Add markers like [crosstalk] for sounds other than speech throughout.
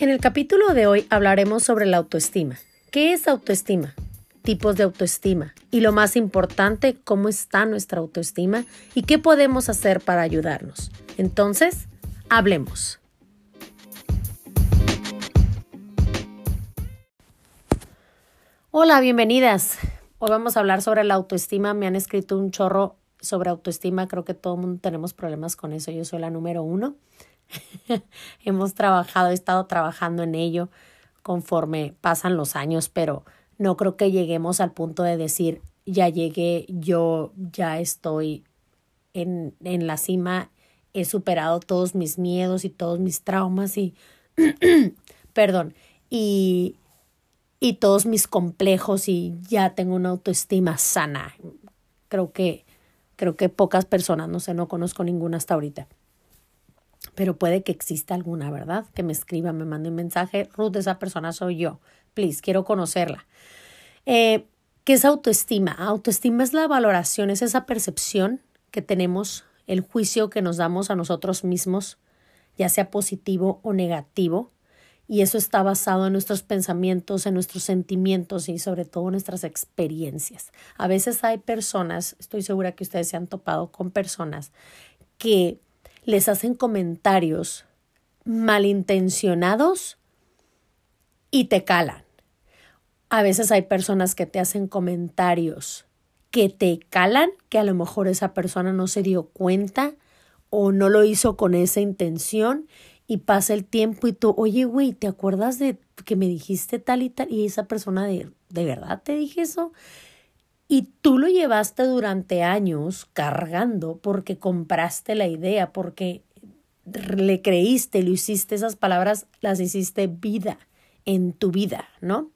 En el capítulo de hoy hablaremos sobre la autoestima. ¿Qué es autoestima? Tipos de autoestima. Y lo más importante, cómo está nuestra autoestima y qué podemos hacer para ayudarnos. Entonces, hablemos. Hola, bienvenidas. Hoy vamos a hablar sobre la autoestima. Me han escrito un chorro sobre autoestima. Creo que todo el mundo tenemos problemas con eso. Yo soy la número uno. [laughs] Hemos trabajado, he estado trabajando en ello conforme pasan los años, pero no creo que lleguemos al punto de decir, ya llegué, yo ya estoy en, en la cima, he superado todos mis miedos y todos mis traumas y, [clears throat] perdón, y, y todos mis complejos y ya tengo una autoestima sana. Creo que, creo que pocas personas, no sé, no conozco ninguna hasta ahorita pero puede que exista alguna, ¿verdad? Que me escriba, me mande un mensaje, Ruth, esa persona soy yo, please, quiero conocerla. Eh, ¿Qué es autoestima? Autoestima es la valoración, es esa percepción que tenemos, el juicio que nos damos a nosotros mismos, ya sea positivo o negativo, y eso está basado en nuestros pensamientos, en nuestros sentimientos y sobre todo nuestras experiencias. A veces hay personas, estoy segura que ustedes se han topado con personas que les hacen comentarios malintencionados y te calan. A veces hay personas que te hacen comentarios que te calan, que a lo mejor esa persona no se dio cuenta o no lo hizo con esa intención y pasa el tiempo y tú, oye, güey, ¿te acuerdas de que me dijiste tal y tal? Y esa persona de, ¿de verdad te dije eso? Y tú lo llevaste durante años cargando porque compraste la idea, porque le creíste, lo hiciste, esas palabras las hiciste vida en tu vida, ¿no?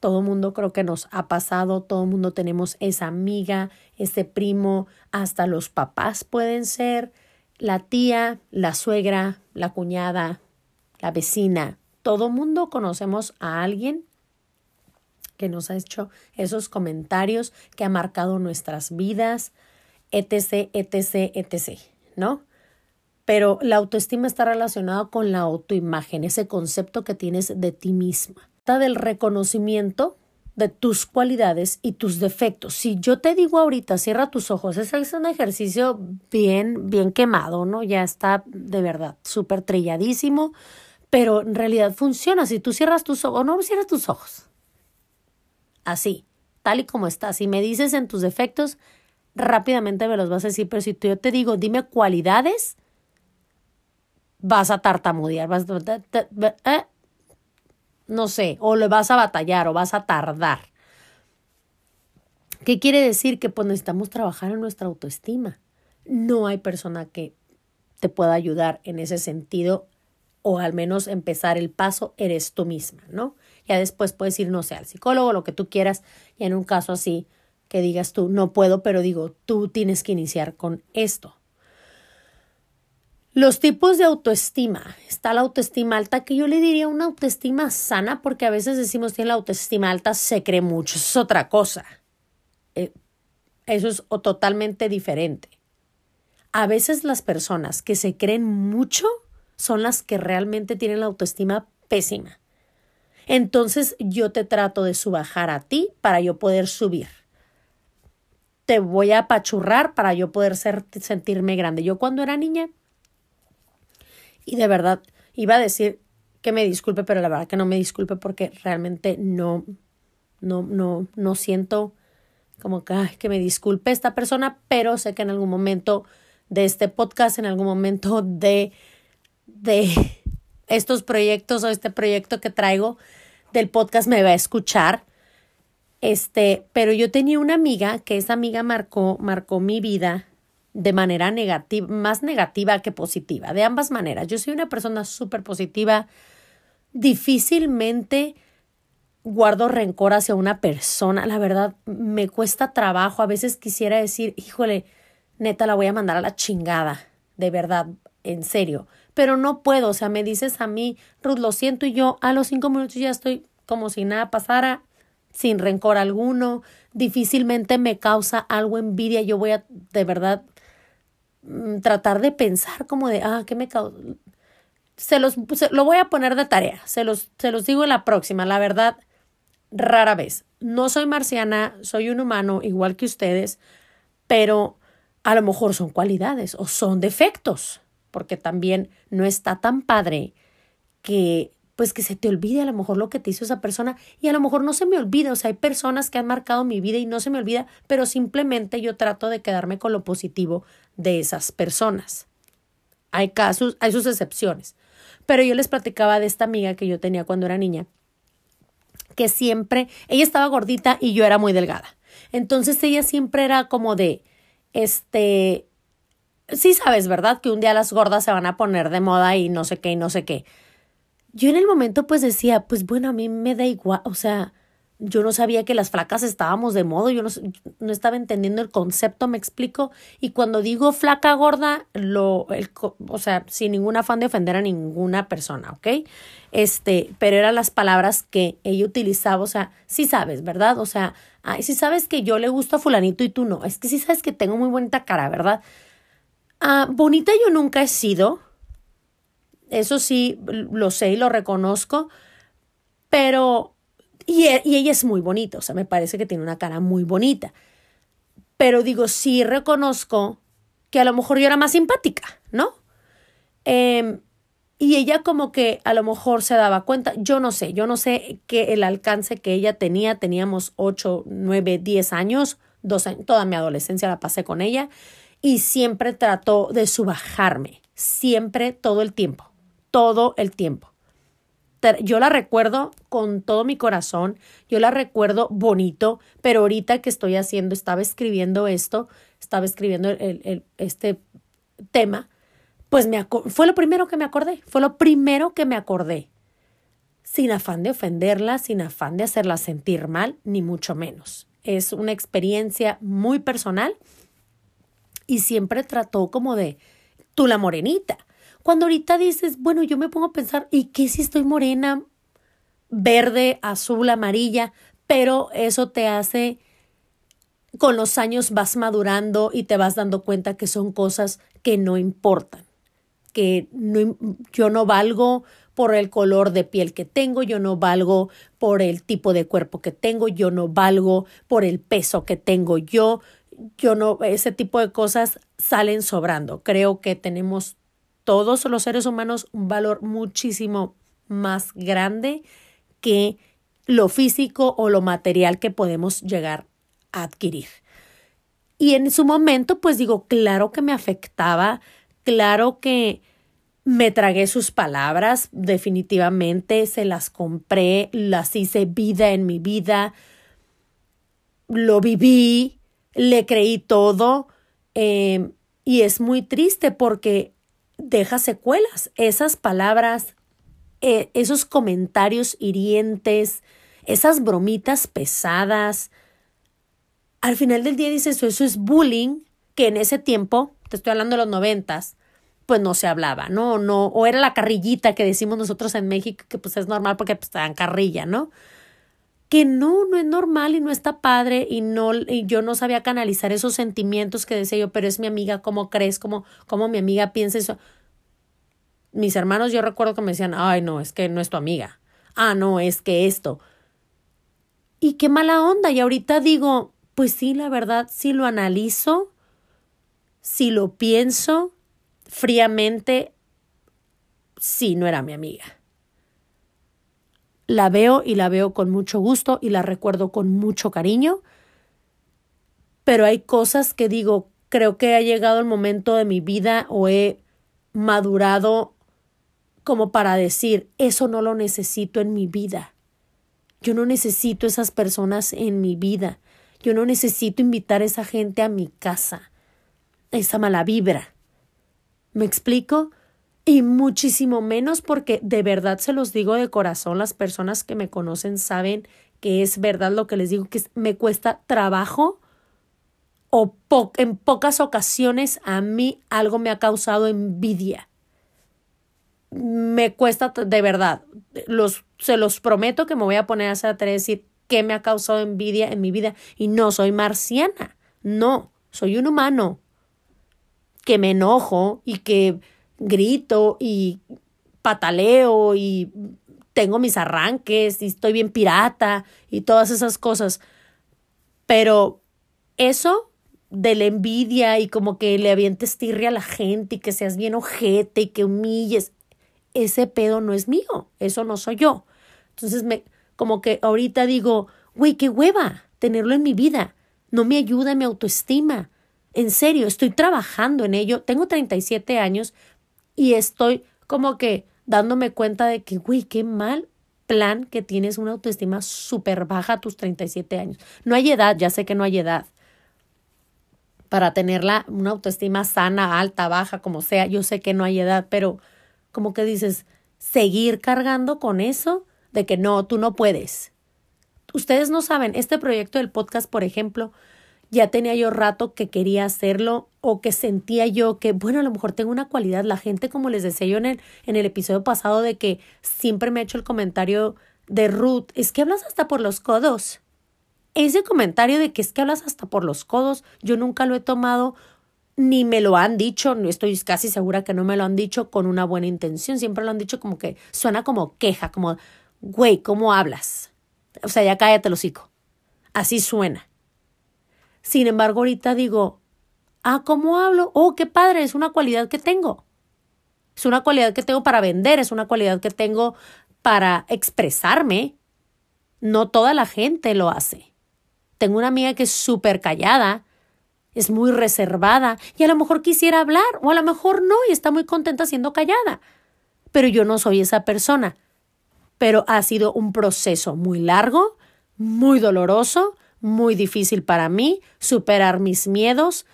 Todo mundo creo que nos ha pasado, todo mundo tenemos esa amiga, ese primo, hasta los papás pueden ser, la tía, la suegra, la cuñada, la vecina. Todo mundo conocemos a alguien que nos ha hecho esos comentarios, que ha marcado nuestras vidas, etc., etc., etc., ¿no? Pero la autoestima está relacionada con la autoimagen, ese concepto que tienes de ti misma. Está del reconocimiento de tus cualidades y tus defectos. Si yo te digo ahorita, cierra tus ojos, ese es un ejercicio bien, bien quemado, ¿no? Ya está de verdad súper trilladísimo, pero en realidad funciona. Si tú cierras tus ojos, no cierras tus ojos, así, tal y como estás. Si me dices en tus defectos, rápidamente me los vas a decir, pero si yo te digo, dime cualidades, vas a tartamudear, vas a... ¿eh? No sé, o le vas a batallar o vas a tardar. ¿Qué quiere decir? Que pues necesitamos trabajar en nuestra autoestima. No hay persona que te pueda ayudar en ese sentido o al menos empezar el paso eres tú misma, ¿no? Ya después puedes ir, no sé, al psicólogo, lo que tú quieras, y en un caso así que digas tú, no puedo, pero digo, tú tienes que iniciar con esto. Los tipos de autoestima. Está la autoestima alta, que yo le diría una autoestima sana, porque a veces decimos tiene la autoestima alta, se cree mucho. Eso es otra cosa. Eh, eso es totalmente diferente. A veces las personas que se creen mucho son las que realmente tienen la autoestima pésima entonces yo te trato de subajar a ti para yo poder subir. Te voy a apachurrar para yo poder ser, sentirme grande. Yo cuando era niña, y de verdad iba a decir que me disculpe, pero la verdad que no me disculpe porque realmente no, no, no, no siento como que, que me disculpe esta persona, pero sé que en algún momento de este podcast, en algún momento de, de estos proyectos o este proyecto que traigo, del podcast me va a escuchar. Este, pero yo tenía una amiga que esa amiga marcó, marcó mi vida de manera negativa, más negativa que positiva, de ambas maneras. Yo soy una persona súper positiva, difícilmente guardo rencor hacia una persona, la verdad me cuesta trabajo, a veces quisiera decir, híjole, neta, la voy a mandar a la chingada, de verdad, en serio, pero no puedo, o sea, me dices a mí, Ruth, lo siento y yo a los cinco minutos ya estoy como si nada pasara, sin rencor alguno, difícilmente me causa algo envidia, yo voy a de verdad mm, tratar de pensar como de, ah, ¿qué me causa? se los lo voy a poner de tarea, se los, se los digo en la próxima, la verdad, rara vez. No soy marciana, soy un humano igual que ustedes, pero a lo mejor son cualidades o son defectos, porque también no está tan padre que pues que se te olvide a lo mejor lo que te hizo esa persona y a lo mejor no se me olvida, o sea, hay personas que han marcado mi vida y no se me olvida, pero simplemente yo trato de quedarme con lo positivo de esas personas. Hay casos, hay sus excepciones. Pero yo les platicaba de esta amiga que yo tenía cuando era niña, que siempre, ella estaba gordita y yo era muy delgada. Entonces ella siempre era como de, este, sí sabes, ¿verdad? Que un día las gordas se van a poner de moda y no sé qué y no sé qué. Yo en el momento pues decía, pues bueno, a mí me da igual, o sea, yo no sabía que las flacas estábamos de modo, yo no, no, estaba entendiendo el concepto, me explico. Y cuando digo flaca gorda, lo, el, o sea, sin ningún afán de ofender a ninguna persona, ¿ok? Este, pero eran las palabras que ella utilizaba, o sea, sí sabes, ¿verdad? O sea, ay, sí sabes que yo le gusto a fulanito y tú no, es que sí sabes que tengo muy bonita cara, ¿verdad? Ah, bonita yo nunca he sido, eso sí lo sé y lo reconozco, pero y, e, y, ella es muy bonita, o sea, me parece que tiene una cara muy bonita. Pero digo, sí reconozco que a lo mejor yo era más simpática, ¿no? Eh, y ella como que a lo mejor se daba cuenta, yo no sé, yo no sé qué el alcance que ella tenía, teníamos 8, 9, 10 años, dos años, toda mi adolescencia la pasé con ella y siempre trató de subajarme, siempre, todo el tiempo, todo el tiempo yo la recuerdo con todo mi corazón, yo la recuerdo bonito, pero ahorita que estoy haciendo, estaba escribiendo esto, estaba escribiendo el, el, este tema, pues me fue lo primero que me acordé, fue lo primero que me acordé, sin afán de ofenderla, sin afán de hacerla sentir mal, ni mucho menos. Es una experiencia muy personal y siempre trató como de tú la morenita cuando ahorita dices, bueno, yo me pongo a pensar, ¿y qué si estoy morena, verde, azul, amarilla? Pero eso te hace, con los años vas madurando y te vas dando cuenta que son cosas que no importan, que no, yo no valgo por el color de piel que tengo, yo no valgo por el tipo de cuerpo que tengo, yo no valgo por el peso que tengo yo, yo no, ese tipo de cosas salen sobrando. Creo que tenemos todos los seres humanos un valor muchísimo más grande que lo físico o lo material que podemos llegar a adquirir. Y en su momento, pues digo, claro que me afectaba, claro que me tragué sus palabras, definitivamente se las compré, las hice vida en mi vida, lo viví, le creí todo, eh, y es muy triste porque deja secuelas. Esas palabras, eh, esos comentarios hirientes, esas bromitas pesadas. Al final del día dices, eso es bullying, que en ese tiempo, te estoy hablando de los noventas, pues no se hablaba, ¿no? no o era la carrillita que decimos nosotros en México, que pues es normal porque pues te dan carrilla, ¿no? Que no, no es normal y no está padre y no, y yo no sabía canalizar esos sentimientos que decía yo, pero es mi amiga, ¿cómo crees? ¿Cómo, cómo mi amiga piensa eso? Mis hermanos yo recuerdo que me decían, ay, no, es que no es tu amiga. Ah, no, es que esto. Y qué mala onda. Y ahorita digo, pues sí, la verdad, si lo analizo, si lo pienso fríamente, sí, no era mi amiga la veo y la veo con mucho gusto y la recuerdo con mucho cariño, pero hay cosas que digo, creo que ha llegado el momento de mi vida o he madurado como para decir, eso no lo necesito en mi vida. Yo no necesito esas personas en mi vida. Yo no necesito invitar a esa gente a mi casa. Esa mala vibra. ¿Me explico? Y muchísimo menos porque de verdad se los digo de corazón, las personas que me conocen saben que es verdad lo que les digo, que me cuesta trabajo o en pocas ocasiones a mí algo me ha causado envidia. Me cuesta de verdad, los, se los prometo que me voy a poner a hacer decir que me ha causado envidia en mi vida y no soy marciana, no, soy un humano que me enojo y que grito y pataleo y tengo mis arranques y estoy bien pirata y todas esas cosas. Pero eso de la envidia y como que le avientes tirria a la gente y que seas bien ojete y que humilles, ese pedo no es mío, eso no soy yo. Entonces me como que ahorita digo, güey, qué hueva tenerlo en mi vida. No me ayuda mi autoestima. En serio, estoy trabajando en ello. Tengo 37 años y estoy como que dándome cuenta de que, güey, qué mal plan que tienes una autoestima súper baja a tus 37 años. No hay edad, ya sé que no hay edad para tenerla una autoestima sana, alta, baja, como sea. Yo sé que no hay edad, pero como que dices, seguir cargando con eso de que no, tú no puedes. Ustedes no saben, este proyecto del podcast, por ejemplo, ya tenía yo rato que quería hacerlo o que sentía yo que, bueno, a lo mejor tengo una cualidad. La gente, como les decía yo en el, en el episodio pasado, de que siempre me ha hecho el comentario de Ruth, es que hablas hasta por los codos. Ese comentario de que es que hablas hasta por los codos, yo nunca lo he tomado ni me lo han dicho, estoy casi segura que no me lo han dicho con una buena intención, siempre lo han dicho como que suena como queja, como, güey, ¿cómo hablas? O sea, ya cállate el hocico. Así suena. Sin embargo, ahorita digo, ah, ¿cómo hablo? Oh, qué padre, es una cualidad que tengo. Es una cualidad que tengo para vender, es una cualidad que tengo para expresarme. No toda la gente lo hace. Tengo una amiga que es súper callada, es muy reservada y a lo mejor quisiera hablar o a lo mejor no y está muy contenta siendo callada. Pero yo no soy esa persona. Pero ha sido un proceso muy largo, muy doloroso, muy difícil para mí superar mis miedos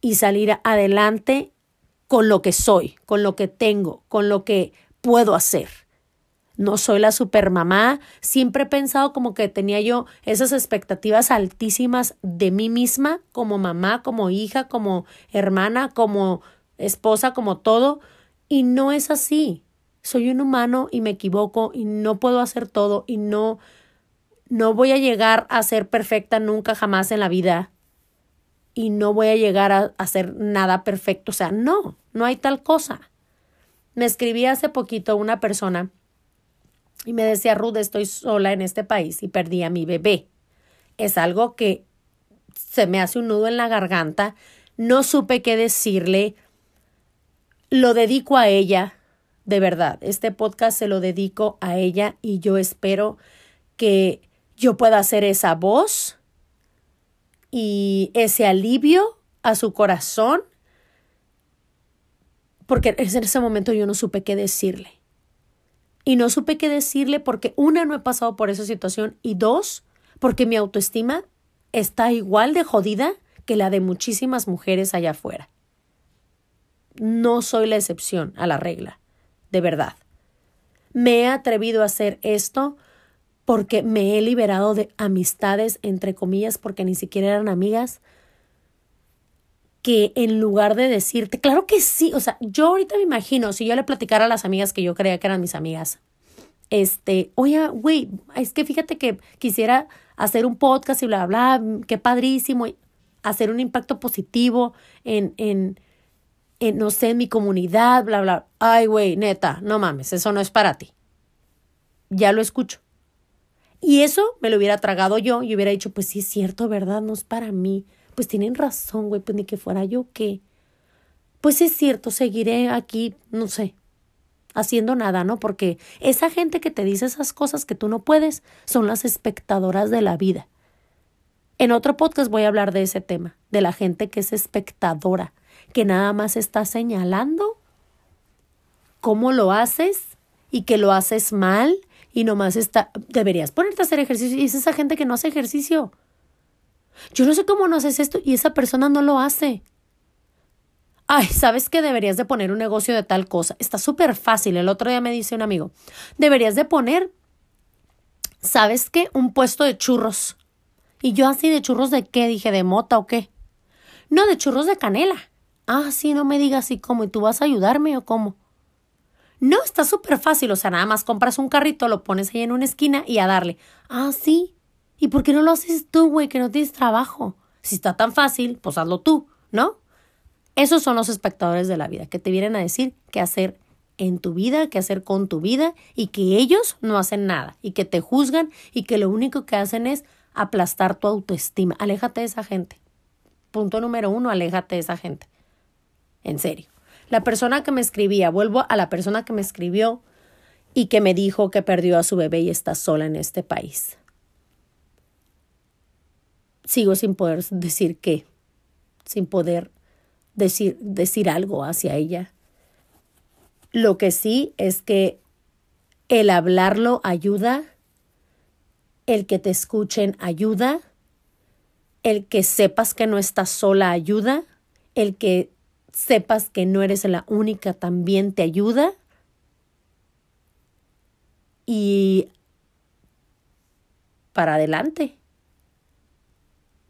y salir adelante con lo que soy, con lo que tengo, con lo que puedo hacer. No soy la supermamá, siempre he pensado como que tenía yo esas expectativas altísimas de mí misma como mamá, como hija, como hermana, como esposa, como todo, y no es así. Soy un humano y me equivoco y no puedo hacer todo y no no voy a llegar a ser perfecta nunca jamás en la vida y no voy a llegar a hacer nada perfecto. O sea, no, no hay tal cosa. Me escribí hace poquito una persona y me decía, Ruth, estoy sola en este país y perdí a mi bebé. Es algo que se me hace un nudo en la garganta. No supe qué decirle. Lo dedico a ella, de verdad. Este podcast se lo dedico a ella y yo espero que yo pueda hacer esa voz y ese alivio a su corazón, porque en ese momento yo no supe qué decirle. Y no supe qué decirle porque una, no he pasado por esa situación y dos, porque mi autoestima está igual de jodida que la de muchísimas mujeres allá afuera. No soy la excepción a la regla, de verdad. Me he atrevido a hacer esto porque me he liberado de amistades, entre comillas, porque ni siquiera eran amigas, que en lugar de decirte, claro que sí, o sea, yo ahorita me imagino, si yo le platicara a las amigas que yo creía que eran mis amigas, este, oye, güey, es que fíjate que quisiera hacer un podcast y bla, bla, bla, qué padrísimo, hacer un impacto positivo en, en, en, no sé, en mi comunidad, bla, bla. Ay, güey, neta, no mames, eso no es para ti. Ya lo escucho. Y eso me lo hubiera tragado yo y hubiera dicho, pues sí es cierto, ¿verdad? No es para mí. Pues tienen razón, güey, pues ni que fuera yo qué. Pues es cierto, seguiré aquí, no sé, haciendo nada, ¿no? Porque esa gente que te dice esas cosas que tú no puedes son las espectadoras de la vida. En otro podcast voy a hablar de ese tema, de la gente que es espectadora, que nada más está señalando cómo lo haces y que lo haces mal y nomás está, deberías ponerte a hacer ejercicio y es esa gente que no hace ejercicio. Yo no sé cómo no haces esto y esa persona no lo hace. Ay, ¿sabes que deberías de poner un negocio de tal cosa? Está súper fácil. El otro día me dice un amigo, deberías de poner, ¿sabes qué? Un puesto de churros. Y yo así de churros de qué? Dije, ¿de mota o qué? No, de churros de canela. Ah, sí, no me digas así cómo. ¿Y tú vas a ayudarme o cómo? No, está súper fácil, o sea, nada más compras un carrito, lo pones ahí en una esquina y a darle. Ah, sí. ¿Y por qué no lo haces tú, güey, que no tienes trabajo? Si está tan fácil, pues hazlo tú, ¿no? Esos son los espectadores de la vida, que te vienen a decir qué hacer en tu vida, qué hacer con tu vida y que ellos no hacen nada y que te juzgan y que lo único que hacen es aplastar tu autoestima. Aléjate de esa gente. Punto número uno, aléjate de esa gente. En serio. La persona que me escribía, vuelvo a la persona que me escribió y que me dijo que perdió a su bebé y está sola en este país. Sigo sin poder decir qué, sin poder decir, decir algo hacia ella. Lo que sí es que el hablarlo ayuda, el que te escuchen ayuda, el que sepas que no estás sola ayuda, el que sepas que no eres la única también te ayuda. Y para adelante,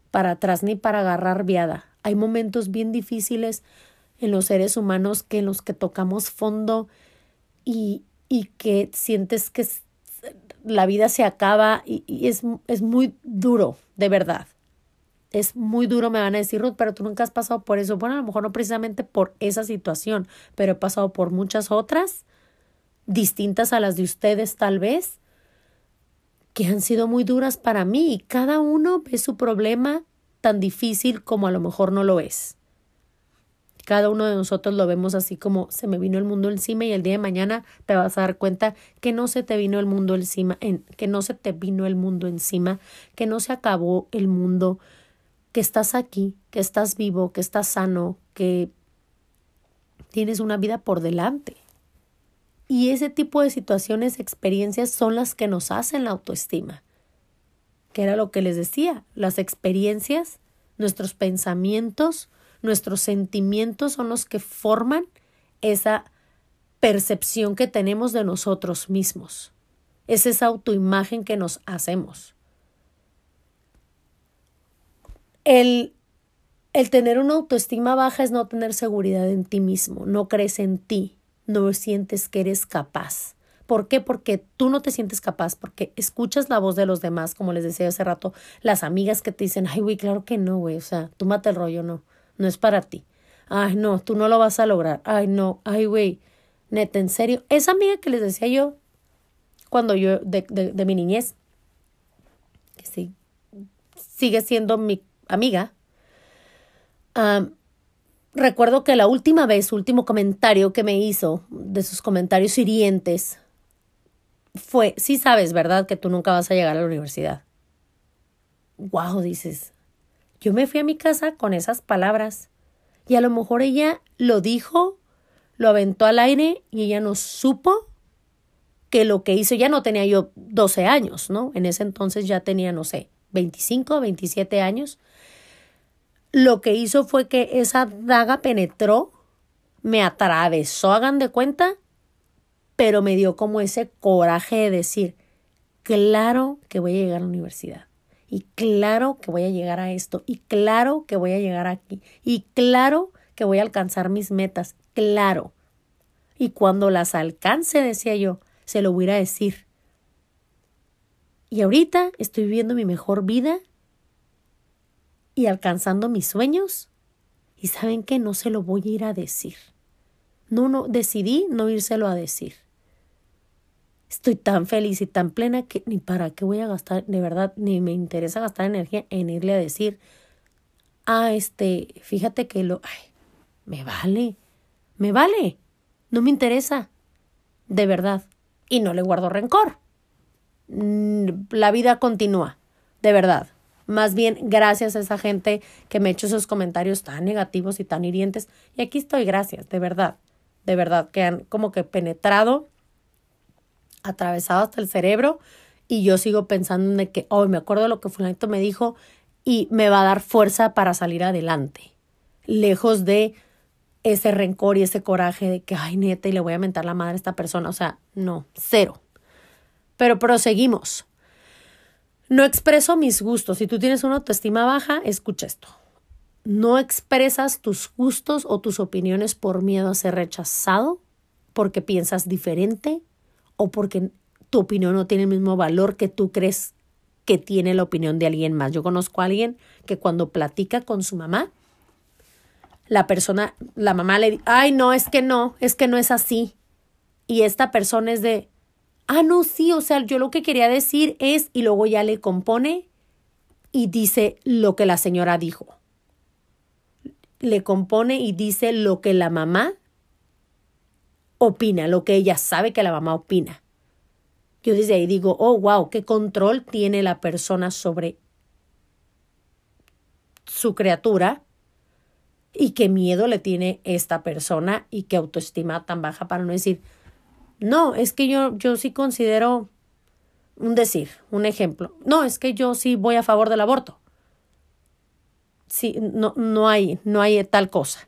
para atrás ni para agarrar viada. Hay momentos bien difíciles en los seres humanos que en los que tocamos fondo y, y que sientes que la vida se acaba y, y es, es muy duro, de verdad es muy duro, me van a decir, Ruth, pero tú nunca has pasado por eso. Bueno, a lo mejor no precisamente por esa situación, pero he pasado por muchas otras, distintas a las de ustedes tal vez, que han sido muy duras para mí y cada uno ve su problema tan difícil como a lo mejor no lo es. Cada uno de nosotros lo vemos así como se me vino el mundo encima y el día de mañana te vas a dar cuenta que no se te vino el mundo encima, en, que no se te vino el mundo encima, que no se acabó el mundo, que estás aquí, que estás vivo, que estás sano, que tienes una vida por delante. Y ese tipo de situaciones, experiencias son las que nos hacen la autoestima. Que era lo que les decía, las experiencias, nuestros pensamientos, nuestros sentimientos son los que forman esa percepción que tenemos de nosotros mismos. Es esa autoimagen que nos hacemos. El, el tener una autoestima baja es no tener seguridad en ti mismo, no crees en ti, no sientes que eres capaz. ¿Por qué? Porque tú no te sientes capaz, porque escuchas la voz de los demás, como les decía hace rato, las amigas que te dicen, ay, güey, claro que no, güey, o sea, tú mate el rollo, no, no es para ti. Ay, no, tú no lo vas a lograr. Ay, no, ay, güey, neta, en serio. Esa amiga que les decía yo, cuando yo, de, de, de mi niñez, que sí, sigue siendo mi amiga, recuerdo que la última vez, último comentario que me hizo de sus comentarios hirientes fue, sí sabes, ¿verdad? Que tú nunca vas a llegar a la universidad. Wow, dices. Yo me fui a mi casa con esas palabras y a lo mejor ella lo dijo, lo aventó al aire y ella no supo que lo que hizo, ya no tenía yo 12 años, ¿no? En ese entonces ya tenía, no sé, 25, 27 años lo que hizo fue que esa daga penetró, me atravesó, hagan de cuenta, pero me dio como ese coraje de decir, claro que voy a llegar a la universidad. Y claro que voy a llegar a esto. Y claro que voy a llegar aquí. Y claro que voy a alcanzar mis metas. Claro. Y cuando las alcance, decía yo, se lo voy a decir. Y ahorita estoy viviendo mi mejor vida y alcanzando mis sueños. Y saben que no se lo voy a ir a decir. No, no, decidí no írselo a decir. Estoy tan feliz y tan plena que ni para qué voy a gastar, de verdad, ni me interesa gastar energía en irle a decir, ah, este, fíjate que lo, ay, me vale, me vale, no me interesa, de verdad, y no le guardo rencor. Mm, la vida continúa, de verdad. Más bien, gracias a esa gente que me ha hecho esos comentarios tan negativos y tan hirientes. Y aquí estoy, gracias, de verdad, de verdad, que han como que penetrado, atravesado hasta el cerebro. Y yo sigo pensando en que, oh, me acuerdo de lo que fulanito me dijo y me va a dar fuerza para salir adelante. Lejos de ese rencor y ese coraje de que, ay, neta, y le voy a mentar la madre a esta persona. O sea, no, cero. Pero proseguimos. No expreso mis gustos. Si tú tienes una autoestima baja, escucha esto. No expresas tus gustos o tus opiniones por miedo a ser rechazado, porque piensas diferente o porque tu opinión no tiene el mismo valor que tú crees que tiene la opinión de alguien más. Yo conozco a alguien que cuando platica con su mamá, la persona, la mamá le dice, ay, no, es que no, es que no es así. y esta persona es de, ah, no, sí, o sea, yo lo que quería decir es, y luego ya le compone y dice lo que la señora dijo. Le compone y dice lo que la mamá opina, lo que ella sabe que la mamá opina. Yo desde ahí digo, oh, wow, qué control tiene la persona sobre su criatura y qué miedo le tiene esta persona y qué autoestima tan baja para no decir, no, es que yo, yo sí considero un decir, un ejemplo. No, es que yo sí voy a favor del aborto. Sí, no, no hay, no hay tal cosa.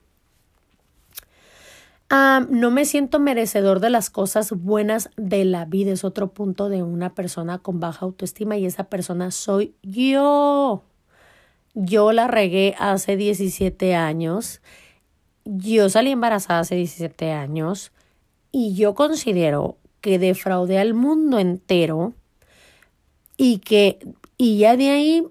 Ah, no me siento merecedor de las cosas buenas de la vida. Es otro punto de una persona con baja autoestima y esa persona soy yo. Yo la regué hace 17 años. Yo salí embarazada hace 17 años y yo considero que defraudé al mundo entero y que y ya de ahí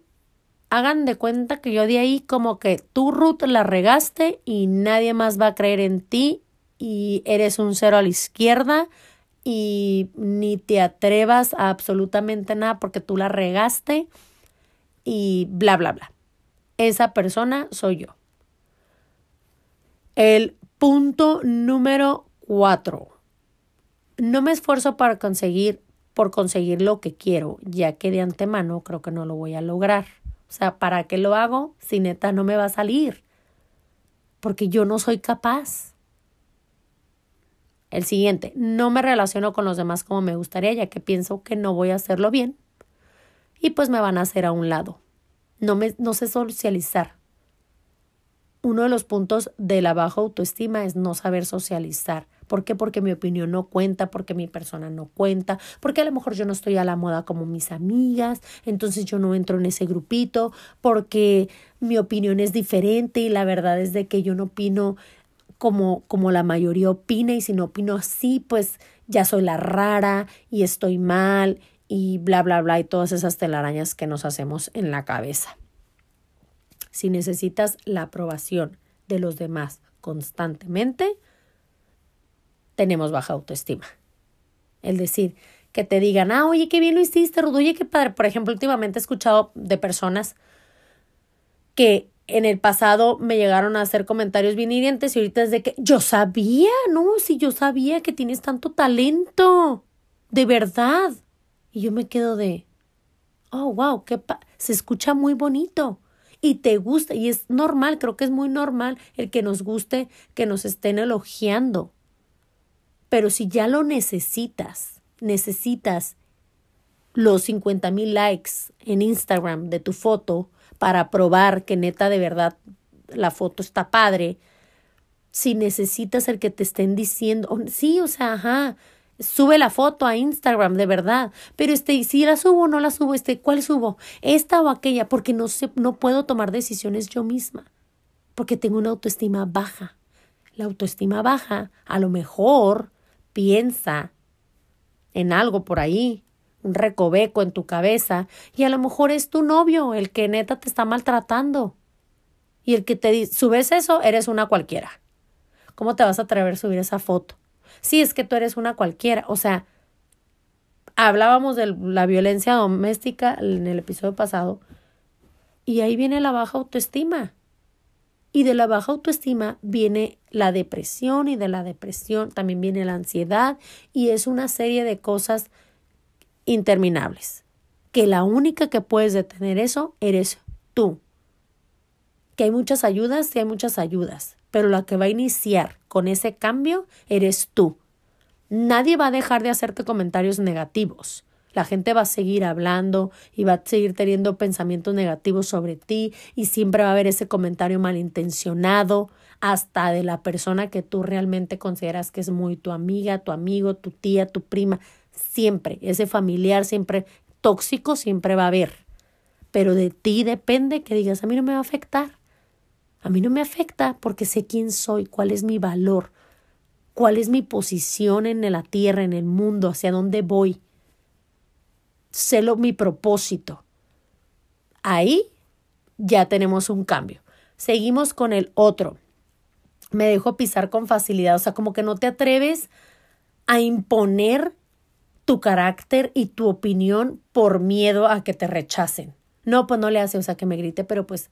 hagan de cuenta que yo de ahí como que tú Ruth la regaste y nadie más va a creer en ti y eres un cero a la izquierda y ni te atrevas a absolutamente nada porque tú la regaste y bla bla bla. Esa persona soy yo. El punto número cuatro. No me esfuerzo para conseguir, por conseguir lo que quiero, ya que de antemano creo que no lo voy a lograr. O sea, ¿para qué lo hago si neta no me va a salir? Porque yo no soy capaz. El siguiente, no me relaciono con los demás como me gustaría, ya que pienso que no voy a hacerlo bien. Y pues me van a hacer a un lado. No, me, no sé socializar. Uno de los puntos de la baja autoestima es no saber socializar. ¿Por qué? Porque mi opinión no cuenta, porque mi persona no cuenta, porque a lo mejor yo no estoy a la moda como mis amigas, entonces yo no entro en ese grupito, porque mi opinión es diferente y la verdad es de que yo no opino como, como la mayoría opina y si no opino así, pues ya soy la rara y estoy mal y bla, bla, bla, y todas esas telarañas que nos hacemos en la cabeza. Si necesitas la aprobación de los demás constantemente, tenemos baja autoestima. Es decir, que te digan, ah, oye, qué bien lo hiciste, Rudo, oye, qué padre. Por ejemplo, últimamente he escuchado de personas que en el pasado me llegaron a hacer comentarios bien y ahorita es de que yo sabía, no, si yo sabía que tienes tanto talento, de verdad. Y yo me quedo de, oh, wow, qué se escucha muy bonito y te gusta y es normal, creo que es muy normal el que nos guste, que nos estén elogiando. Pero si ya lo necesitas, necesitas los 50 mil likes en Instagram de tu foto para probar que neta de verdad la foto está padre, si necesitas el que te estén diciendo, sí, o sea, ajá, sube la foto a Instagram, de verdad. Pero este, si la subo o no la subo, este, ¿cuál subo? Esta o aquella, porque no sé, no puedo tomar decisiones yo misma. Porque tengo una autoestima baja. La autoestima baja, a lo mejor piensa en algo por ahí, un recoveco en tu cabeza, y a lo mejor es tu novio el que neta te está maltratando. Y el que te dice, subes eso, eres una cualquiera. ¿Cómo te vas a atrever a subir esa foto? sí, es que tú eres una cualquiera. O sea, hablábamos de la violencia doméstica en el episodio pasado y ahí viene la baja autoestima. Y de la baja autoestima viene la depresión y de la depresión también viene la ansiedad y es una serie de cosas interminables. Que la única que puedes detener eso eres tú. Que hay muchas ayudas, sí hay muchas ayudas, pero la que va a iniciar con ese cambio eres tú. Nadie va a dejar de hacerte comentarios negativos. La gente va a seguir hablando y va a seguir teniendo pensamientos negativos sobre ti y siempre va a haber ese comentario malintencionado hasta de la persona que tú realmente consideras que es muy tu amiga, tu amigo, tu tía, tu prima. Siempre, ese familiar siempre tóxico siempre va a haber. Pero de ti depende que digas, a mí no me va a afectar. A mí no me afecta porque sé quién soy, cuál es mi valor, cuál es mi posición en la tierra, en el mundo, hacia dónde voy. Sé lo, mi propósito. Ahí ya tenemos un cambio. Seguimos con el otro. Me dejo pisar con facilidad, o sea, como que no te atreves a imponer tu carácter y tu opinión por miedo a que te rechacen. No, pues no le hace, o sea, que me grite, pero pues,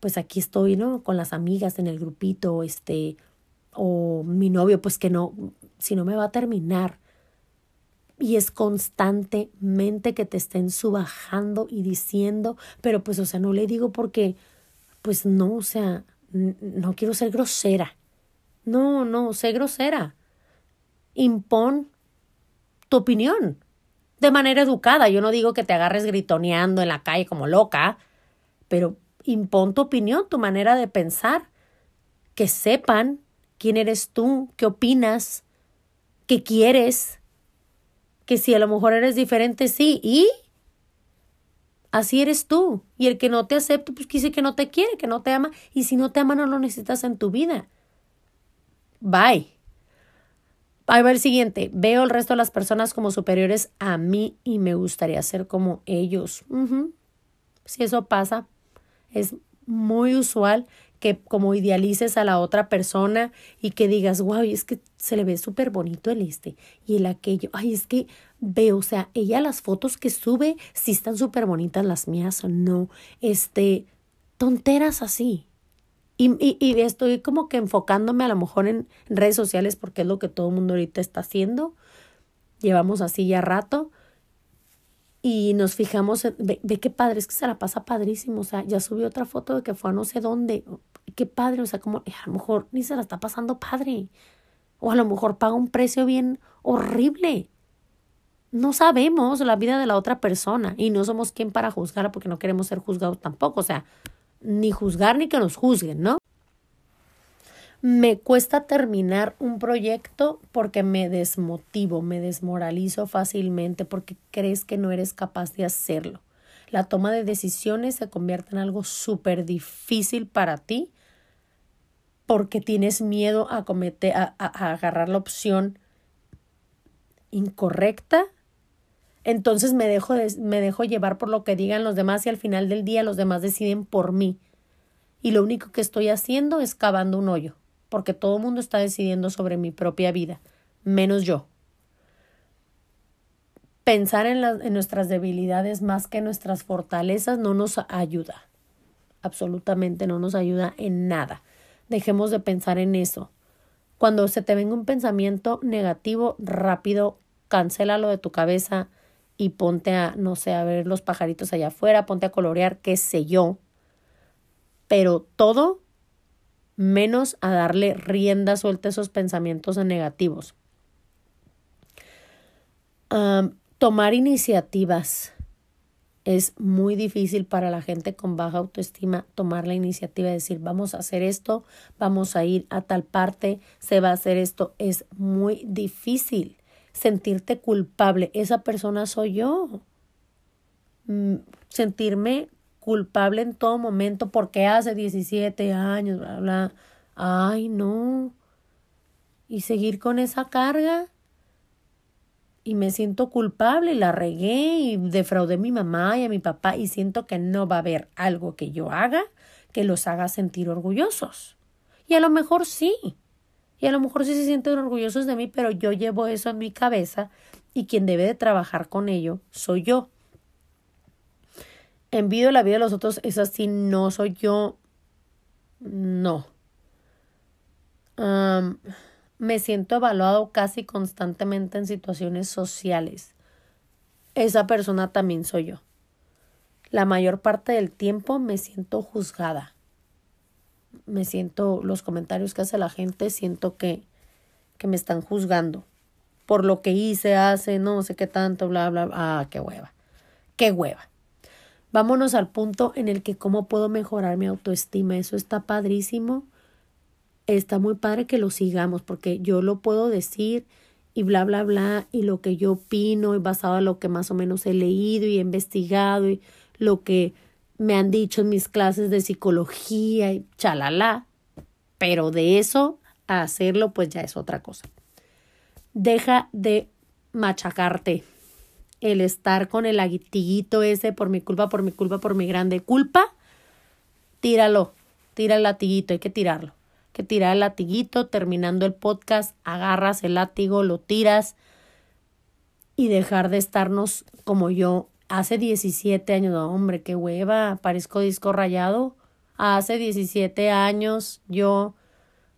pues aquí estoy, ¿no? Con las amigas en el grupito, este, o mi novio, pues que no, si no me va a terminar. Y es constantemente que te estén subajando y diciendo, pero pues, o sea, no le digo porque, pues no, o sea, no quiero ser grosera. No, no, sé grosera. Impon tu opinión de manera educada. Yo no digo que te agarres gritoneando en la calle como loca, pero impon tu opinión, tu manera de pensar, que sepan quién eres tú, qué opinas, qué quieres, que si a lo mejor eres diferente, sí, y así eres tú. Y el que no te acepta, pues dice que no te quiere, que no te ama, y si no te ama, no lo necesitas en tu vida. Bye. Ahí va el siguiente. Veo el resto de las personas como superiores a mí y me gustaría ser como ellos. Si eso pasa, es muy usual que como idealices a la otra persona y que digas, wow, es que se le ve súper bonito el este y el aquello. Ay, es que veo, o sea, ella las fotos que sube, si están súper bonitas las mías no. Este, tonteras así. Y, y, estoy como que enfocándome a lo mejor en redes sociales porque es lo que todo el mundo ahorita está haciendo. Llevamos así ya rato. Y nos fijamos, en, ve, qué padre, es que se la pasa padrísimo. O sea, ya subió otra foto de que fue a no sé dónde. Qué padre, o sea, como a lo mejor ni se la está pasando padre. O a lo mejor paga un precio bien horrible. No sabemos la vida de la otra persona y no somos quien para juzgar porque no queremos ser juzgados tampoco. O sea, ni juzgar ni que nos juzguen, ¿no? Me cuesta terminar un proyecto porque me desmotivo, me desmoralizo fácilmente porque crees que no eres capaz de hacerlo. La toma de decisiones se convierte en algo súper difícil para ti porque tienes miedo a, cometer, a, agarrar la opción incorrecta entonces me dejo, me dejo llevar por lo que digan los demás y al final del día los demás deciden por mí. Y lo único que estoy haciendo es cavando un hoyo, porque todo el mundo está decidiendo sobre mi propia vida, menos yo. Pensar en, en nuestras debilidades más que en nuestras fortalezas no nos ayuda. Absolutamente no nos ayuda en nada. Dejemos de pensar en eso. Cuando se te venga un pensamiento negativo, rápido, cancélalo de tu cabeza, y ponte a, no sé, a ver los pajaritos allá afuera, ponte a colorear, qué sé yo. Pero todo menos a darle rienda suelta a esos pensamientos negativos. tomar iniciativas. Es muy difícil para la gente con baja autoestima tomar la iniciativa de decir vamos a hacer esto, vamos a ir a tal parte, se va a hacer esto. Es muy difícil sentirte culpable. Esa persona soy yo. Mm, sentirme culpable en todo momento porque hace 17 años, bla, bla. Ay, no. Y seguir con esa carga. Y me siento culpable, la regué y defraudé a mi mamá y a mi papá y siento que no va a haber algo que yo haga que los haga sentir orgullosos. Y a lo mejor sí, y a lo mejor sí se sienten orgullosos de mí, pero yo llevo eso en mi cabeza y quien debe de trabajar con ello soy yo. Envidio la vida de los otros, es así, no soy yo. No. Me siento evaluado casi constantemente en situaciones sociales. Esa persona también soy yo. La mayor parte del tiempo me siento juzgada me siento, los comentarios que hace la gente, siento que, que me están juzgando por lo que hice, hace, no sé qué tanto, bla, bla, ah, qué hueva, qué hueva. Vámonos al punto en el que cómo puedo mejorar mi autoestima. Eso está padrísimo. Está muy padre que lo sigamos porque yo lo puedo decir y bla, bla, bla, y lo que yo opino y basado en lo que más o menos he leído y he investigado y lo que me han dicho en mis clases de psicología y chalala, pero de eso a hacerlo pues ya es otra cosa. Deja de machacarte el estar con el aguitiguito ese por mi culpa, por mi culpa, por mi grande culpa, tíralo, tira el latiguito, hay que tirarlo. Que tirar el latiguito, terminando el podcast, agarras el látigo, lo tiras y dejar de estarnos como yo hace 17 años, hombre, qué hueva, parezco disco rayado. Hace 17 años yo,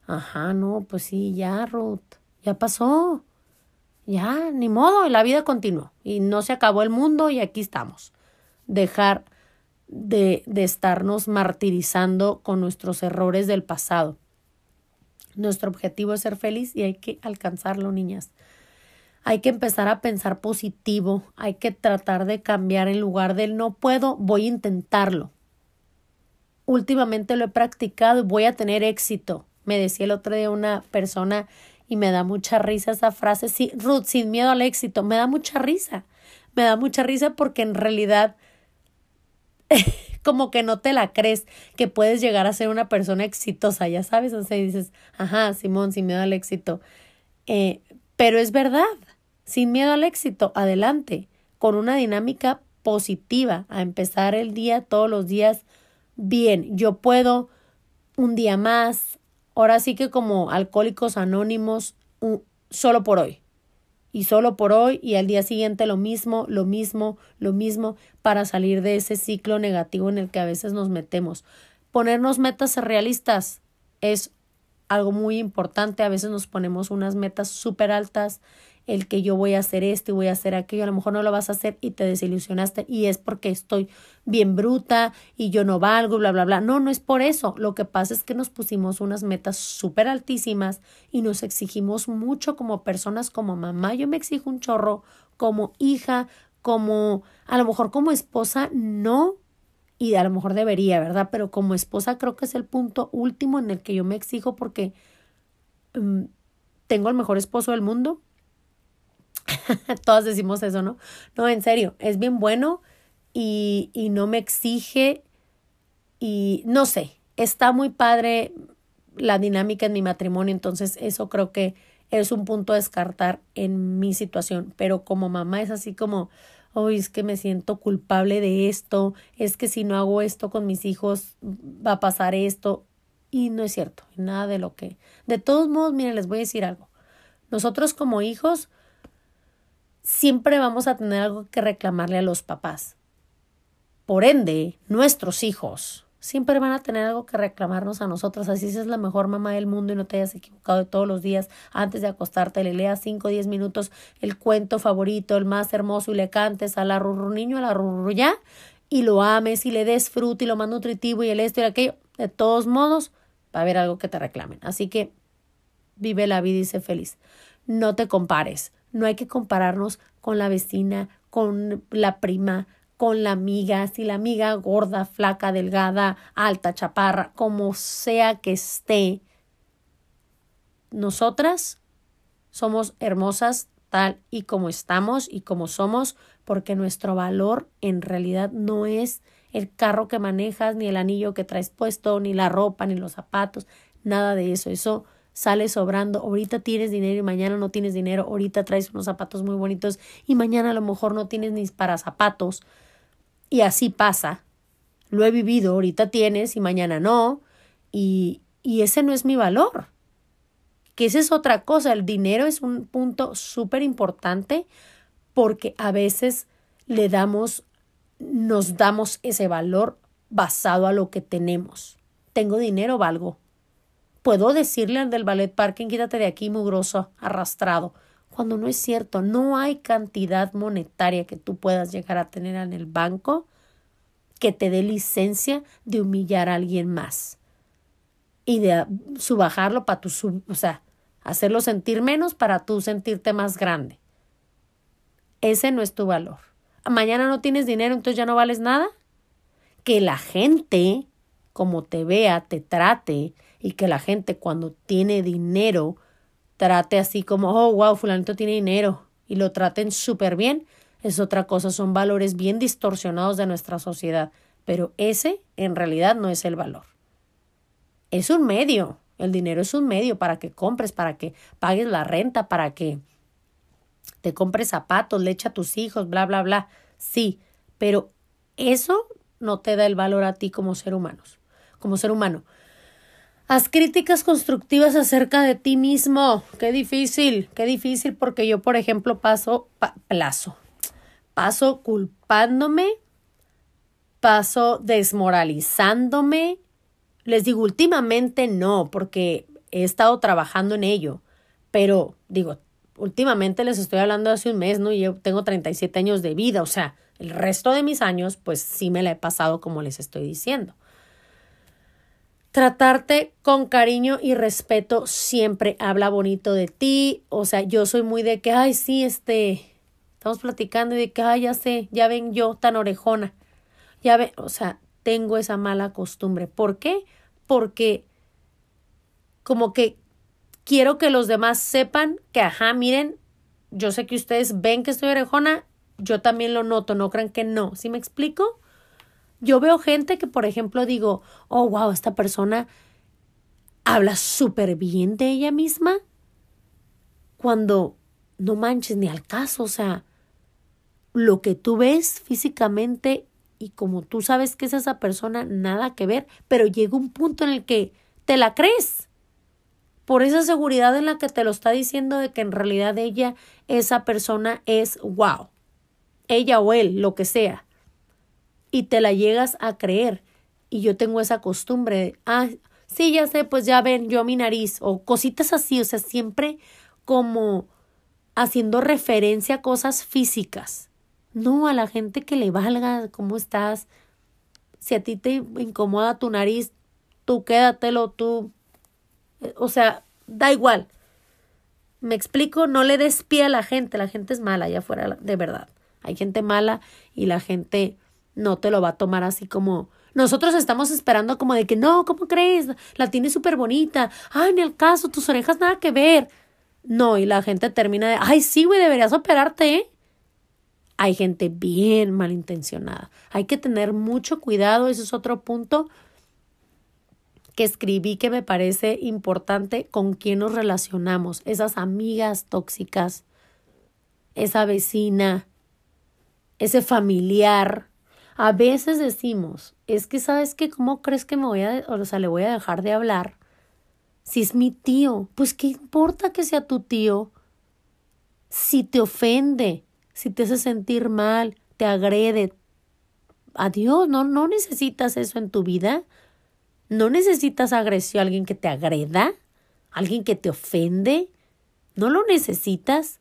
ajá, no, pues sí, ya, Ruth, ya pasó. Ya, ni modo, la vida continuó y no se acabó el mundo y aquí estamos. Dejar de, de estarnos martirizando con nuestros errores del pasado. Nuestro objetivo es ser feliz y hay que alcanzarlo, niñas. Hay que empezar a pensar positivo, hay que tratar de cambiar en lugar del no puedo, voy a intentarlo. Últimamente lo he practicado y voy a tener éxito. Me decía el otro día una persona y me da mucha risa esa frase, sí, Ruth, sin miedo al éxito, me da mucha risa. Me da mucha risa porque en realidad [laughs] como que no te la crees que puedes llegar a ser una persona exitosa, ya sabes, o sea, dices, ajá, Simón, sin miedo al éxito. Eh, pero es verdad, sin miedo al éxito, adelante, con una dinámica positiva, a empezar el día todos los días bien. Yo puedo un día más, ahora sí que como alcohólicos anónimos, solo por hoy. Y solo por hoy y al día siguiente lo mismo, lo mismo, lo mismo, para salir de ese ciclo negativo en el que a veces nos metemos. Ponernos metas realistas es algo muy importante. A veces nos ponemos unas metas súper altas, el que yo voy a hacer esto y voy a hacer aquello, a lo mejor no lo vas a hacer y te desilusionaste y es porque estoy bien bruta y yo no valgo, bla, bla, bla. No, no es por eso. Lo que pasa es que nos pusimos unas metas súper altísimas y nos exigimos mucho como personas, como mamá. Yo me exijo un chorro, como hija, como a lo mejor como esposa, no y a lo mejor debería, ¿verdad? Pero como esposa creo que es el punto último en el que yo me exijo porque mm, tengo el mejor esposo del mundo. [laughs] Todas decimos eso, ¿no? No, en serio, es bien bueno y, y no me exige y no sé, está muy padre la dinámica en mi matrimonio, entonces eso creo que es un punto a descartar en mi situación, pero como mamá es así como hoy es que me siento culpable de esto, es que si no hago esto con mis hijos va a pasar esto. Y no es cierto, nada de lo que. De todos modos, miren, les voy a decir algo. Nosotros como hijos siempre vamos a tener algo que reclamarle a los papás. Por ende, nuestros hijos siempre van a tener algo que reclamarnos a nosotros. Así es la mejor mamá del mundo y no te hayas equivocado todos los días antes de acostarte, le leas 5 o 10 minutos el cuento favorito, el más hermoso y le cantes a la rurru niño, a la rurru ya, y lo ames y le des fruto y lo más nutritivo y el esto y aquello. De todos modos, va a haber algo que te reclamen. Así que vive la vida y sé feliz. No te compares. No hay que compararnos con la vecina, con la prima, con la amiga, si la amiga gorda, flaca, delgada, alta, chaparra, como sea que esté, nosotras somos hermosas tal y como estamos y como somos, porque nuestro valor en realidad no es el carro que manejas, ni el anillo que traes puesto, ni la ropa, ni los zapatos, nada de eso. Eso sale sobrando. Ahorita tienes dinero y mañana no tienes dinero. Ahorita traes unos zapatos muy bonitos y mañana a lo mejor no tienes ni para zapatos. Y así pasa. Lo he vivido, ahorita tienes y mañana no. Y, y ese no es mi valor. Que esa es otra cosa. El dinero es un punto súper importante porque a veces le damos, nos damos ese valor basado a lo que tenemos. Tengo dinero, valgo. Puedo decirle al del ballet parking, quítate de aquí, mugroso, arrastrado cuando no es cierto. No hay cantidad monetaria que tú puedas llegar a tener en el banco que te dé licencia de humillar a alguien más y de subajarlo para tu, o sea, hacerlo sentir menos para tú sentirte más grande. Ese no es tu valor. Mañana no tienes dinero, entonces ya no vales nada. Que la gente, como te vea, te trate y que la gente cuando tiene dinero trate así como, oh, wow, fulanito tiene dinero y lo traten súper bien, es otra cosa, son valores bien distorsionados de nuestra sociedad, pero ese en realidad no es el valor. Es un medio, el dinero es un medio para que compres, para que pagues la renta, para que te compres zapatos, leche a tus hijos, bla, bla, bla. Sí, pero eso no te da el valor a ti como ser humano. Como ser humano. Haz críticas constructivas acerca de ti mismo. Qué difícil, qué difícil porque yo, por ejemplo, paso, plazo, paso culpándome, paso desmoralizándome. Les digo, últimamente no, porque he estado trabajando en ello, pero digo, últimamente les estoy hablando hace un mes, ¿no? Yo tengo 37 años de vida, o sea, el resto de mis años, pues sí me la he pasado como les estoy diciendo. Tratarte con cariño y respeto siempre habla bonito de ti. O sea, yo soy muy de que, ay, sí, este, estamos platicando y de que, ay, ya sé, ya ven yo tan orejona. Ya ven, o sea, tengo esa mala costumbre. ¿Por qué? Porque como que quiero que los demás sepan que, ajá, miren, yo sé que ustedes ven que estoy orejona, yo también lo noto, no crean que no. ¿Sí me explico? Yo veo gente que, por ejemplo, digo, oh, wow, esta persona habla súper bien de ella misma, cuando no manches ni al caso, o sea, lo que tú ves físicamente y como tú sabes que es esa persona, nada que ver, pero llega un punto en el que te la crees. Por esa seguridad en la que te lo está diciendo de que en realidad ella, esa persona es wow. Ella o él, lo que sea y te la llegas a creer. Y yo tengo esa costumbre de, ah, sí, ya sé, pues ya ven, yo mi nariz, o cositas así, o sea, siempre como haciendo referencia a cosas físicas. No, a la gente que le valga cómo estás. Si a ti te incomoda tu nariz, tú quédatelo, tú. Eh, o sea, da igual. Me explico, no le des pie a la gente, la gente es mala allá afuera, de verdad. Hay gente mala y la gente no te lo va a tomar así como nosotros estamos esperando como de que no, ¿cómo crees? La tienes súper bonita. Ay, en el caso, tus orejas nada que ver. No, y la gente termina de, ay, sí, güey, deberías operarte, ¿eh? Hay gente bien malintencionada. Hay que tener mucho cuidado, ese es otro punto que escribí que me parece importante con quién nos relacionamos. Esas amigas tóxicas, esa vecina, ese familiar a veces decimos, es que sabes que, ¿cómo crees que me voy a, o sea, le voy a dejar de hablar? Si es mi tío, pues qué importa que sea tu tío. Si te ofende, si te hace sentir mal, te agrede. Adiós, no, no necesitas eso en tu vida. No necesitas agresión, alguien que te agreda, alguien que te ofende. No lo necesitas.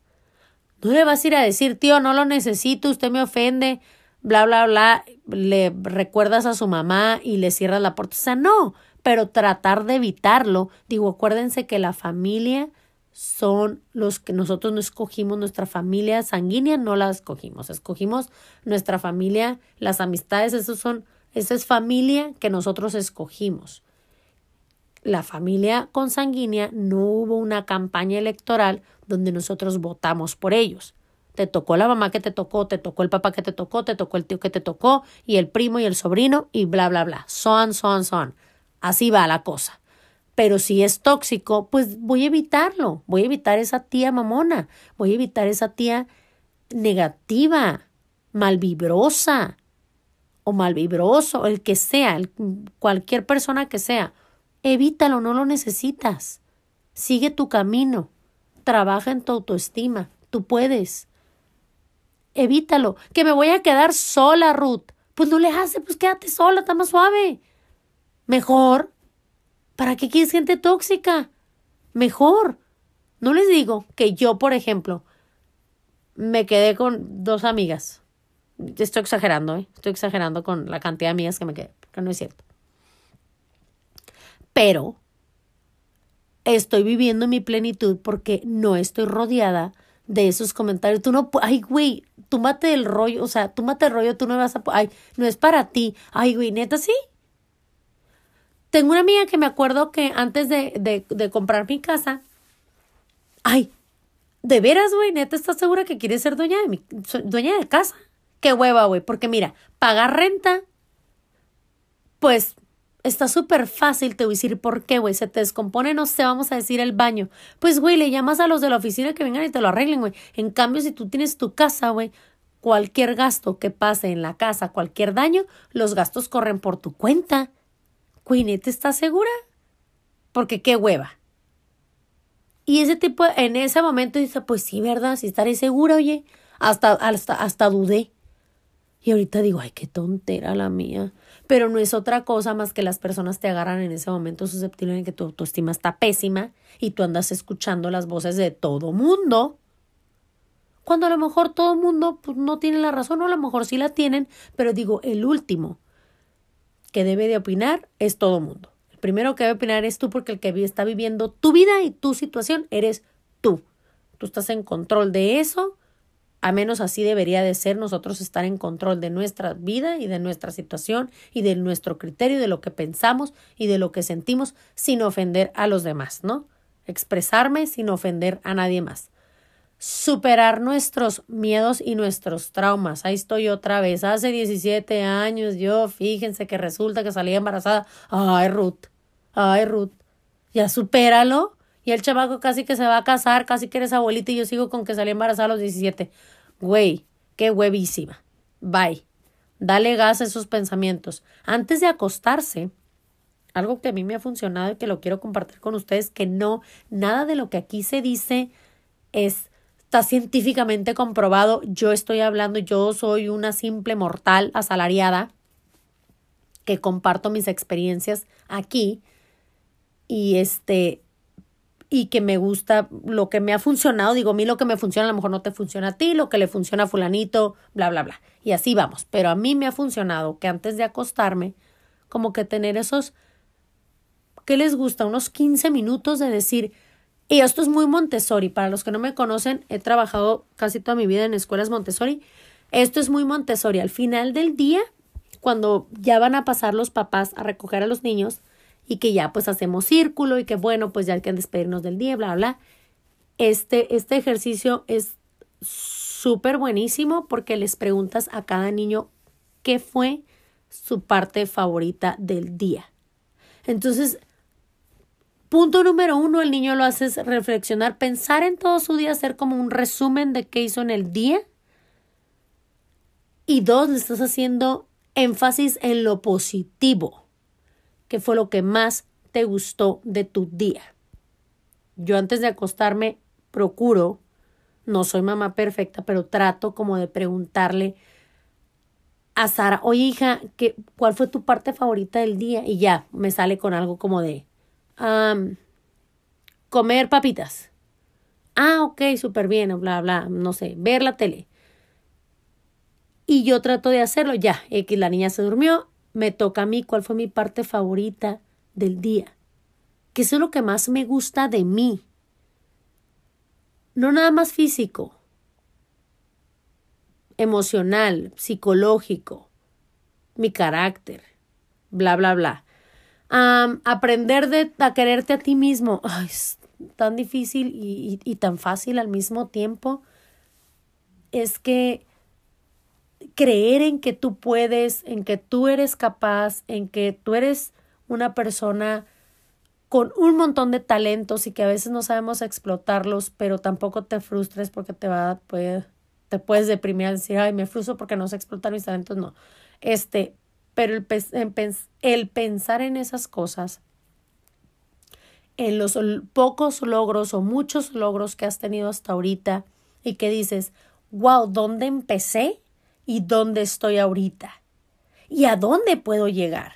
No le vas a ir a decir, tío, no lo necesito, usted me ofende bla, bla, bla, le recuerdas a su mamá y le cierras la puerta. O sea, no, pero tratar de evitarlo. Digo, acuérdense que la familia son los que nosotros no escogimos, nuestra familia sanguínea no la escogimos, escogimos nuestra familia, las amistades, esos son, esa es familia que nosotros escogimos. La familia consanguínea no hubo una campaña electoral donde nosotros votamos por ellos te tocó la mamá que te tocó, te tocó el papá que te tocó, te tocó el tío que te tocó, y el primo y el sobrino, y bla, bla, bla. Son, son, son. Así va la cosa. Pero si es tóxico, pues voy a evitarlo. Voy a evitar esa tía mamona. Voy a evitar esa tía negativa, malvibrosa o malvibroso, el que sea, cualquier persona que sea. Evítalo, no lo necesitas. Sigue tu camino. Trabaja en tu autoestima. Tú puedes evítalo. Que me voy a quedar sola, Ruth. Pues no le hace, pues quédate sola, está más suave. Mejor. ¿Para qué quieres gente tóxica? Mejor. No les digo que yo, por ejemplo, me quedé con dos amigas. Estoy exagerando, ¿eh? Estoy exagerando con la cantidad de amigas que me quedé, porque no es cierto. Pero estoy viviendo mi plenitud porque no estoy rodeada de esos comentarios. Tú no, ay, güey, tú mate el rollo, o sea, tú mate el rollo, tú no vas a, ay, no es para ti. Ay, güey, neta, sí. Tengo una amiga que me acuerdo que antes de, de, de comprar mi casa, ay, de veras, güey, neta, ¿estás segura que quieres ser dueña de mi, dueña de casa? Qué hueva, güey, porque mira, pagar renta, pues Está súper fácil, te voy a decir por qué, güey. Se te descompone, no sé, vamos a decir el baño. Pues, güey, le llamas a los de la oficina que vengan y te lo arreglen, güey. En cambio, si tú tienes tu casa, güey, cualquier gasto que pase en la casa, cualquier daño, los gastos corren por tu cuenta. Güey, ¿te estás segura? porque qué hueva. Y ese tipo, en ese momento dice, pues sí, ¿verdad? Si estaré segura, oye, hasta, hasta, hasta dudé. Y ahorita digo, ay, qué tontera la mía. Pero no es otra cosa más que las personas te agarran en ese momento susceptible en que tu autoestima está pésima y tú andas escuchando las voces de todo mundo. Cuando a lo mejor todo mundo pues, no tiene la razón, o a lo mejor sí la tienen, pero digo, el último que debe de opinar es todo mundo primero que debe opinar es tú porque el que está viviendo tu vida y tu situación eres tú. Tú estás en control de eso, a menos así debería de ser nosotros estar en control de nuestra vida y de nuestra situación y de nuestro criterio, de lo que pensamos y de lo que sentimos sin ofender a los demás, ¿no? Expresarme sin ofender a nadie más. Superar nuestros miedos y nuestros traumas. Ahí estoy otra vez. Hace 17 años yo, fíjense que resulta que salí embarazada. Ay, Ruth. Ay, Ruth, ya supéralo. Y el chavaco casi que se va a casar, casi que eres abuelita y yo sigo con que salí embarazada a los 17. Güey, qué huevísima. Bye. Dale gas a esos pensamientos. Antes de acostarse, algo que a mí me ha funcionado y que lo quiero compartir con ustedes, que no, nada de lo que aquí se dice es, está científicamente comprobado. Yo estoy hablando, yo soy una simple mortal asalariada que comparto mis experiencias aquí y este y que me gusta lo que me ha funcionado, digo, a mí lo que me funciona a lo mejor no te funciona a ti, lo que le funciona a fulanito, bla, bla, bla. Y así vamos. Pero a mí me ha funcionado que antes de acostarme, como que tener esos, ¿qué les gusta? Unos 15 minutos de decir, y esto es muy Montessori, para los que no me conocen, he trabajado casi toda mi vida en escuelas Montessori, esto es muy Montessori. Al final del día, cuando ya van a pasar los papás a recoger a los niños, y que ya pues hacemos círculo y que bueno, pues ya hay que despedirnos del día, bla, bla. Este, este ejercicio es súper buenísimo porque les preguntas a cada niño qué fue su parte favorita del día. Entonces, punto número uno, el niño lo hace reflexionar, pensar en todo su día, hacer como un resumen de qué hizo en el día. Y dos, le estás haciendo énfasis en lo positivo qué fue lo que más te gustó de tu día. Yo antes de acostarme procuro, no soy mamá perfecta, pero trato como de preguntarle a Sara, oye hija, ¿qué, ¿cuál fue tu parte favorita del día? Y ya me sale con algo como de comer papitas. Ah, ok, súper bien, bla, bla, no sé, ver la tele. Y yo trato de hacerlo, ya, X, la niña se durmió, me toca a mí cuál fue mi parte favorita del día, qué es lo que más me gusta de mí. No nada más físico, emocional, psicológico, mi carácter, bla, bla, bla. aprender de, a quererte a ti mismo. es tan difícil y tan fácil al mismo tiempo. Es que creer en que tú puedes, en que tú eres capaz, en que tú eres una persona con un montón de talentos y que a veces no sabemos explotarlos, pero tampoco te frustres porque te va puede, te puedes deprimir y decir, ay, me frustro porque no sé explotar mis talentos, no. Este, pero el, el pensar en esas cosas, en los pocos logros o muchos logros que has tenido hasta ahorita y que dices, wow, ¿dónde empecé? Y dónde estoy ahorita y a dónde puedo llegar.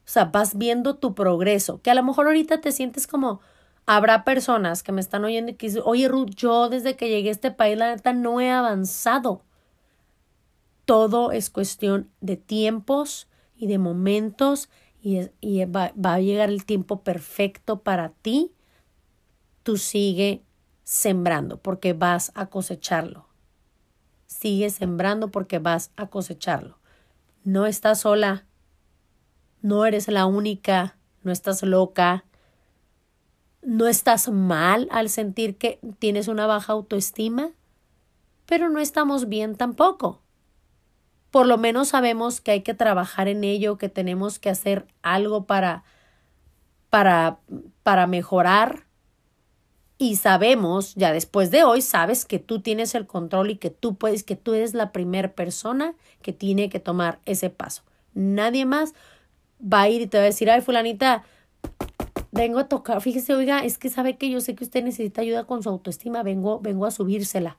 O sea, vas viendo tu progreso, que a lo mejor ahorita te sientes como, habrá personas que me están oyendo y que dicen, oye Ruth, yo desde que llegué a este país, la neta, no he avanzado. Todo es cuestión de tiempos y de momentos y, y va, va a llegar el tiempo perfecto para ti. Tú sigue sembrando porque vas a cosecharlo sigue sembrando porque vas a cosecharlo. No estás sola, no eres la única, no estás loca, no estás mal al sentir que tienes una baja autoestima, pero no estamos bien tampoco. Por lo menos sabemos que hay que trabajar en ello, que tenemos que hacer algo para para para mejorar y sabemos, ya después de hoy, sabes que tú tienes el control y que tú puedes, que tú eres la primera persona que tiene que tomar ese paso. Nadie más va a ir y te va a decir, ay, fulanita, vengo a tocar, fíjese, oiga, es que sabe que yo sé que usted necesita ayuda con su autoestima, vengo, vengo a subírsela.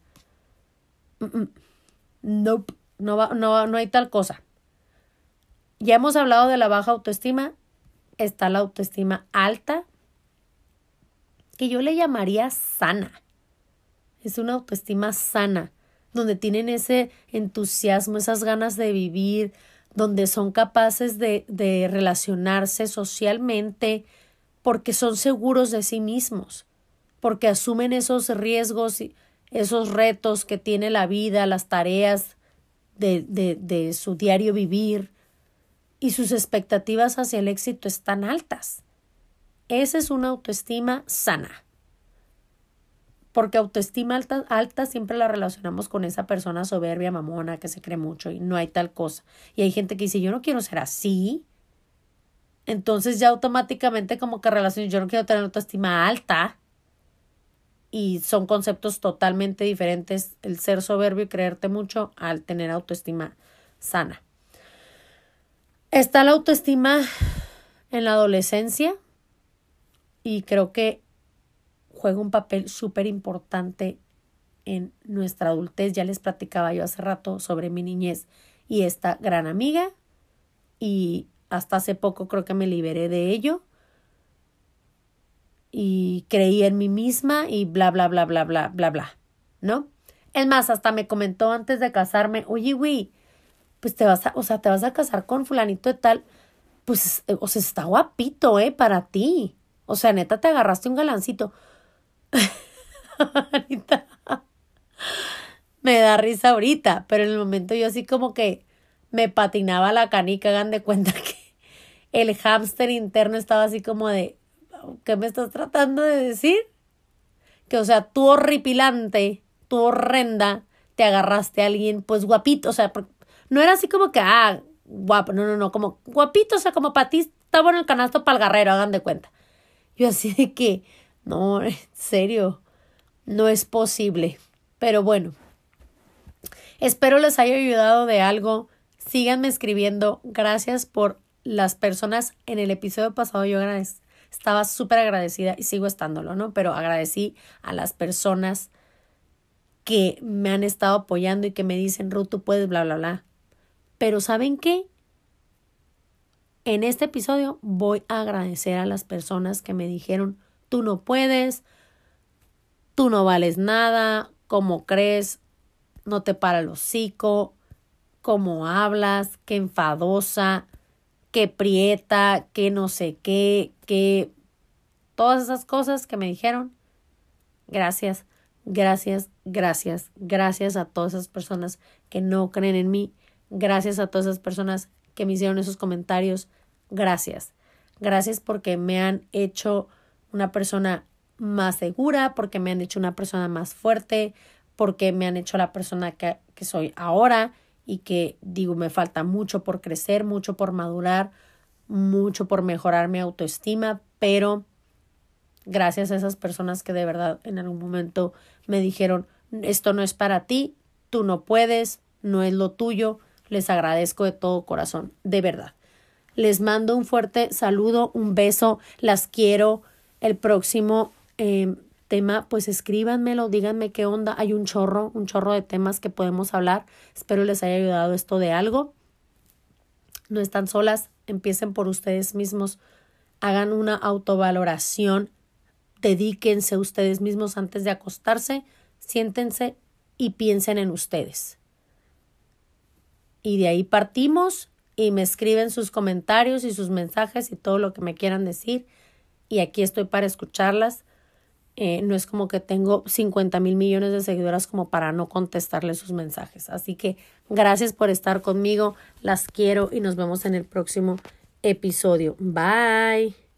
Nope, no, va, no, no hay tal cosa. Ya hemos hablado de la baja autoestima, está la autoestima alta, que yo le llamaría sana. Es una autoestima sana, donde tienen ese entusiasmo, esas ganas de vivir, donde son capaces de, relacionarse socialmente, porque son seguros de sí mismos, porque asumen esos riesgos esos retos que tiene la vida, las tareas de, de, de su diario vivir, y sus expectativas hacia el éxito están altas. Esa es una autoestima sana. Porque autoestima alta, alta siempre la relacionamos con esa persona soberbia, mamona, que se cree mucho y no hay tal cosa. Y hay gente que dice, yo no quiero ser así. Entonces ya automáticamente como que relaciones, yo no quiero tener autoestima alta. Y son conceptos totalmente diferentes el ser soberbio y creerte mucho al tener autoestima sana. Está la autoestima en la adolescencia y creo que juega un papel súper importante en nuestra adultez. Ya les platicaba yo hace rato sobre mi niñez y esta gran amiga y hasta hace poco creo que me liberé de ello y creí en mí misma y bla bla bla bla bla bla bla, ¿no? Es más, hasta me comentó antes de casarme, oye, güey, pues te vas a, o sea, te vas a casar con fulanito de tal, pues, o sea, está guapito, ¿eh? Para ti. O sea, neta, te agarraste un galancito. [laughs] me da risa ahorita, pero en el momento yo así como que me patinaba la canica, hagan de cuenta que el hámster interno estaba así como de, ¿qué me estás tratando de decir? Que, o sea, tú horripilante, tú horrenda, te agarraste a alguien, pues guapito, o sea, no era así como que, ah, guapo, no, no, no, como guapito, o sea, como para ti estaba en el canasto para el guerrero, hagan de cuenta. Yo así de que, no, en serio, no es posible. Pero bueno, espero les haya ayudado de algo. Síganme escribiendo. Gracias por las personas. En el episodio pasado yo estaba súper agradecida y sigo estándolo, ¿no? Pero agradecí a las personas que me han estado apoyando y que me dicen, Ruth, tú puedes, bla, bla, bla. Pero ¿saben qué? En este episodio voy a agradecer a las personas que me dijeron, tú no puedes, tú no vales nada, cómo crees, no te para el hocico, cómo hablas, qué enfadosa, qué prieta, qué no sé qué, qué... Todas esas cosas que me dijeron. Gracias, gracias, gracias, gracias a todas esas personas que no creen en mí Gracias a todas esas personas que me hicieron esos comentarios. Gracias. Gracias porque me han hecho una persona más segura, porque me han hecho una persona más fuerte, porque me han hecho la persona que, que soy ahora y que digo, me falta mucho por crecer, mucho por madurar, mucho por mejorar mi autoestima, pero gracias a esas personas que de verdad en algún momento me dijeron, esto no es para ti, tú no puedes, no es lo tuyo, les agradezco de todo corazón, de verdad. Les mando un fuerte saludo, un beso, las quiero. El próximo em, tema, pues escríbanmelo, díganme qué onda. Hay un chorro, un chorro de temas que podemos hablar. Espero les haya ayudado esto de algo. No están solas, empiecen por ustedes mismos, hagan una autovaloración, dedíquense ustedes mismos antes de acostarse, siéntense y piensen en ustedes y de ahí partimos y me escriben sus comentarios y sus mensajes y todo lo que me quieran decir y aquí estoy para escucharlas. Eh, no es como que tengo 50 mil millones de seguidoras como para no contestarles sus mensajes. Así que gracias por estar conmigo, las quiero y nos vemos en el próximo episodio. Bye.